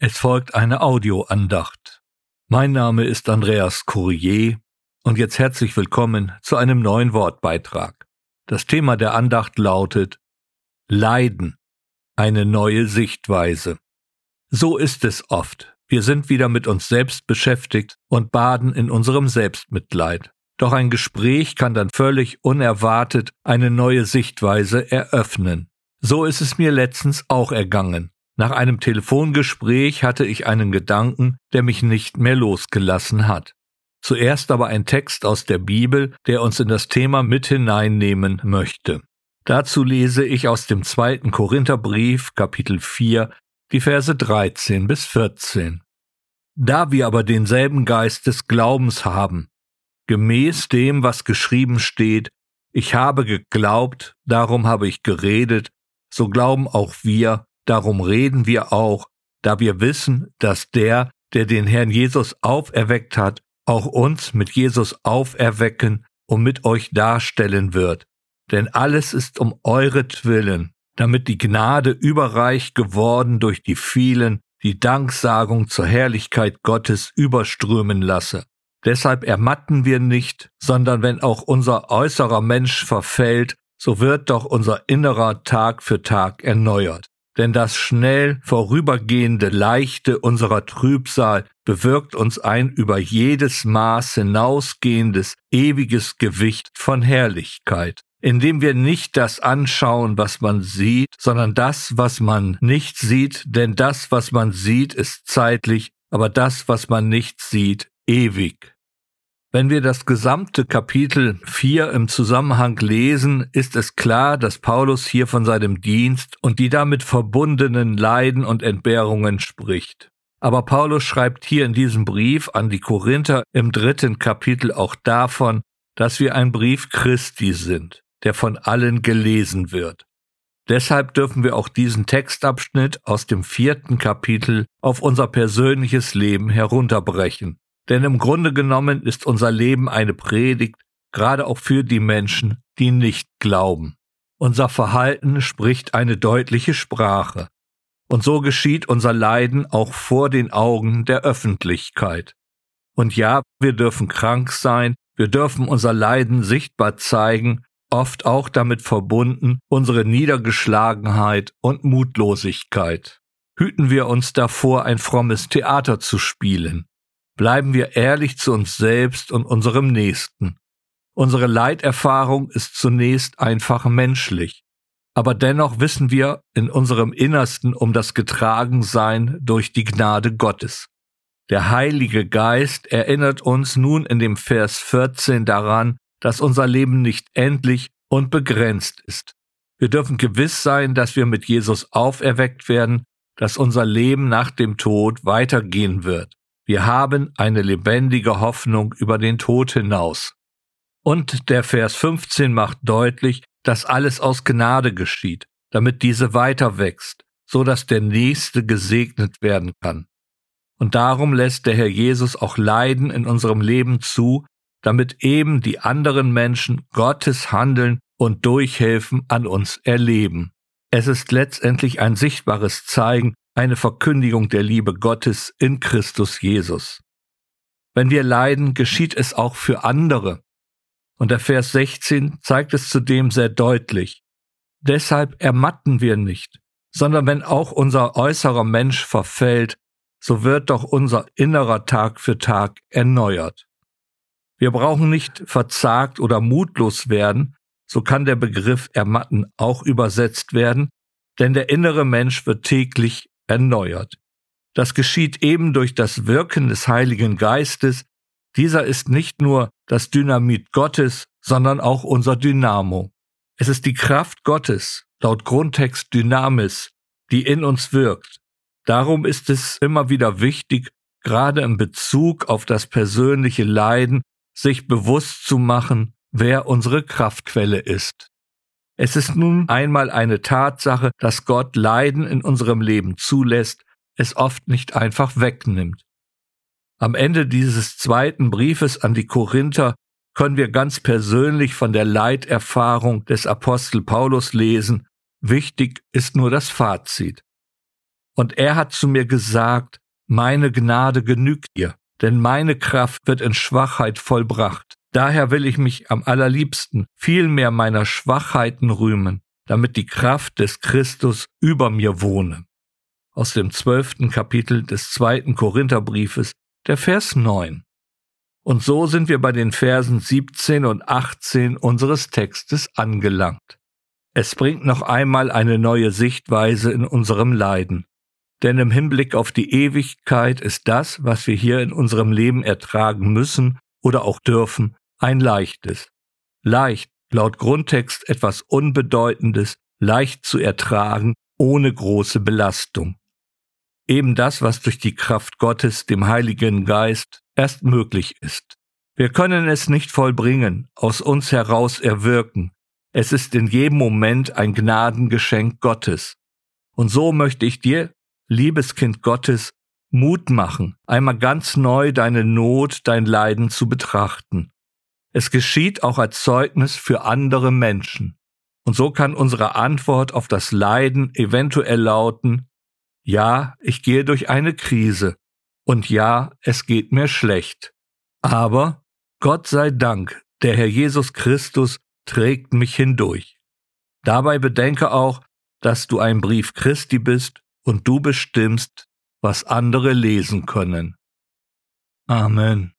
Es folgt eine Audioandacht. Mein Name ist Andreas Courier und jetzt herzlich willkommen zu einem neuen Wortbeitrag. Das Thema der Andacht lautet Leiden, eine neue Sichtweise. So ist es oft. Wir sind wieder mit uns selbst beschäftigt und baden in unserem Selbstmitleid. Doch ein Gespräch kann dann völlig unerwartet eine neue Sichtweise eröffnen. So ist es mir letztens auch ergangen. Nach einem Telefongespräch hatte ich einen Gedanken, der mich nicht mehr losgelassen hat. Zuerst aber ein Text aus der Bibel, der uns in das Thema mit hineinnehmen möchte. Dazu lese ich aus dem zweiten Korintherbrief, Kapitel 4, die Verse 13 bis 14. Da wir aber denselben Geist des Glaubens haben, gemäß dem, was geschrieben steht, ich habe geglaubt, darum habe ich geredet, so glauben auch wir, Darum reden wir auch, da wir wissen, dass der, der den Herrn Jesus auferweckt hat, auch uns mit Jesus auferwecken und mit euch darstellen wird. Denn alles ist um euretwillen, damit die Gnade überreich geworden durch die vielen, die Danksagung zur Herrlichkeit Gottes überströmen lasse. Deshalb ermatten wir nicht, sondern wenn auch unser äußerer Mensch verfällt, so wird doch unser innerer Tag für Tag erneuert denn das schnell vorübergehende Leichte unserer Trübsal bewirkt uns ein über jedes Maß hinausgehendes, ewiges Gewicht von Herrlichkeit, indem wir nicht das anschauen, was man sieht, sondern das, was man nicht sieht, denn das, was man sieht, ist zeitlich, aber das, was man nicht sieht, ewig. Wenn wir das gesamte Kapitel 4 im Zusammenhang lesen, ist es klar, dass Paulus hier von seinem Dienst und die damit verbundenen Leiden und Entbehrungen spricht. Aber Paulus schreibt hier in diesem Brief an die Korinther im dritten Kapitel auch davon, dass wir ein Brief Christi sind, der von allen gelesen wird. Deshalb dürfen wir auch diesen Textabschnitt aus dem vierten Kapitel auf unser persönliches Leben herunterbrechen denn im Grunde genommen ist unser Leben eine Predigt, gerade auch für die Menschen, die nicht glauben. Unser Verhalten spricht eine deutliche Sprache. Und so geschieht unser Leiden auch vor den Augen der Öffentlichkeit. Und ja, wir dürfen krank sein, wir dürfen unser Leiden sichtbar zeigen, oft auch damit verbunden unsere Niedergeschlagenheit und Mutlosigkeit. Hüten wir uns davor, ein frommes Theater zu spielen. Bleiben wir ehrlich zu uns selbst und unserem Nächsten. Unsere Leiterfahrung ist zunächst einfach menschlich, aber dennoch wissen wir in unserem Innersten um das Getragensein durch die Gnade Gottes. Der Heilige Geist erinnert uns nun in dem Vers 14 daran, dass unser Leben nicht endlich und begrenzt ist. Wir dürfen gewiss sein, dass wir mit Jesus auferweckt werden, dass unser Leben nach dem Tod weitergehen wird. Wir haben eine lebendige Hoffnung über den Tod hinaus. Und der Vers 15 macht deutlich, dass alles aus Gnade geschieht, damit diese weiter wächst, so dass der Nächste gesegnet werden kann. Und darum lässt der Herr Jesus auch Leiden in unserem Leben zu, damit eben die anderen Menschen Gottes Handeln und Durchhelfen an uns erleben. Es ist letztendlich ein sichtbares Zeigen eine Verkündigung der Liebe Gottes in Christus Jesus. Wenn wir leiden, geschieht es auch für andere. Und der Vers 16 zeigt es zudem sehr deutlich. Deshalb ermatten wir nicht, sondern wenn auch unser äußerer Mensch verfällt, so wird doch unser innerer Tag für Tag erneuert. Wir brauchen nicht verzagt oder mutlos werden, so kann der Begriff ermatten auch übersetzt werden, denn der innere Mensch wird täglich erneuert. Das geschieht eben durch das Wirken des Heiligen Geistes. Dieser ist nicht nur das Dynamit Gottes, sondern auch unser Dynamo. Es ist die Kraft Gottes, laut Grundtext Dynamis, die in uns wirkt. Darum ist es immer wieder wichtig, gerade in Bezug auf das persönliche Leiden, sich bewusst zu machen, wer unsere Kraftquelle ist. Es ist nun einmal eine Tatsache, dass Gott Leiden in unserem Leben zulässt, es oft nicht einfach wegnimmt. Am Ende dieses zweiten Briefes an die Korinther können wir ganz persönlich von der Leiterfahrung des Apostel Paulus lesen. Wichtig ist nur das Fazit. Und er hat zu mir gesagt, meine Gnade genügt dir, denn meine Kraft wird in Schwachheit vollbracht. Daher will ich mich am allerliebsten vielmehr meiner Schwachheiten rühmen, damit die Kraft des Christus über mir wohne. Aus dem zwölften Kapitel des zweiten Korintherbriefes, der Vers 9. Und so sind wir bei den Versen 17 und 18 unseres Textes angelangt. Es bringt noch einmal eine neue Sichtweise in unserem Leiden. Denn im Hinblick auf die Ewigkeit ist das, was wir hier in unserem Leben ertragen müssen oder auch dürfen, ein leichtes. Leicht, laut Grundtext etwas Unbedeutendes, leicht zu ertragen, ohne große Belastung. Eben das, was durch die Kraft Gottes, dem Heiligen Geist, erst möglich ist. Wir können es nicht vollbringen, aus uns heraus erwirken. Es ist in jedem Moment ein Gnadengeschenk Gottes. Und so möchte ich dir, liebes Kind Gottes, Mut machen, einmal ganz neu deine Not, dein Leiden zu betrachten. Es geschieht auch als Zeugnis für andere Menschen. Und so kann unsere Antwort auf das Leiden eventuell lauten, ja, ich gehe durch eine Krise, und ja, es geht mir schlecht. Aber Gott sei Dank, der Herr Jesus Christus trägt mich hindurch. Dabei bedenke auch, dass du ein Brief Christi bist und du bestimmst, was andere lesen können. Amen.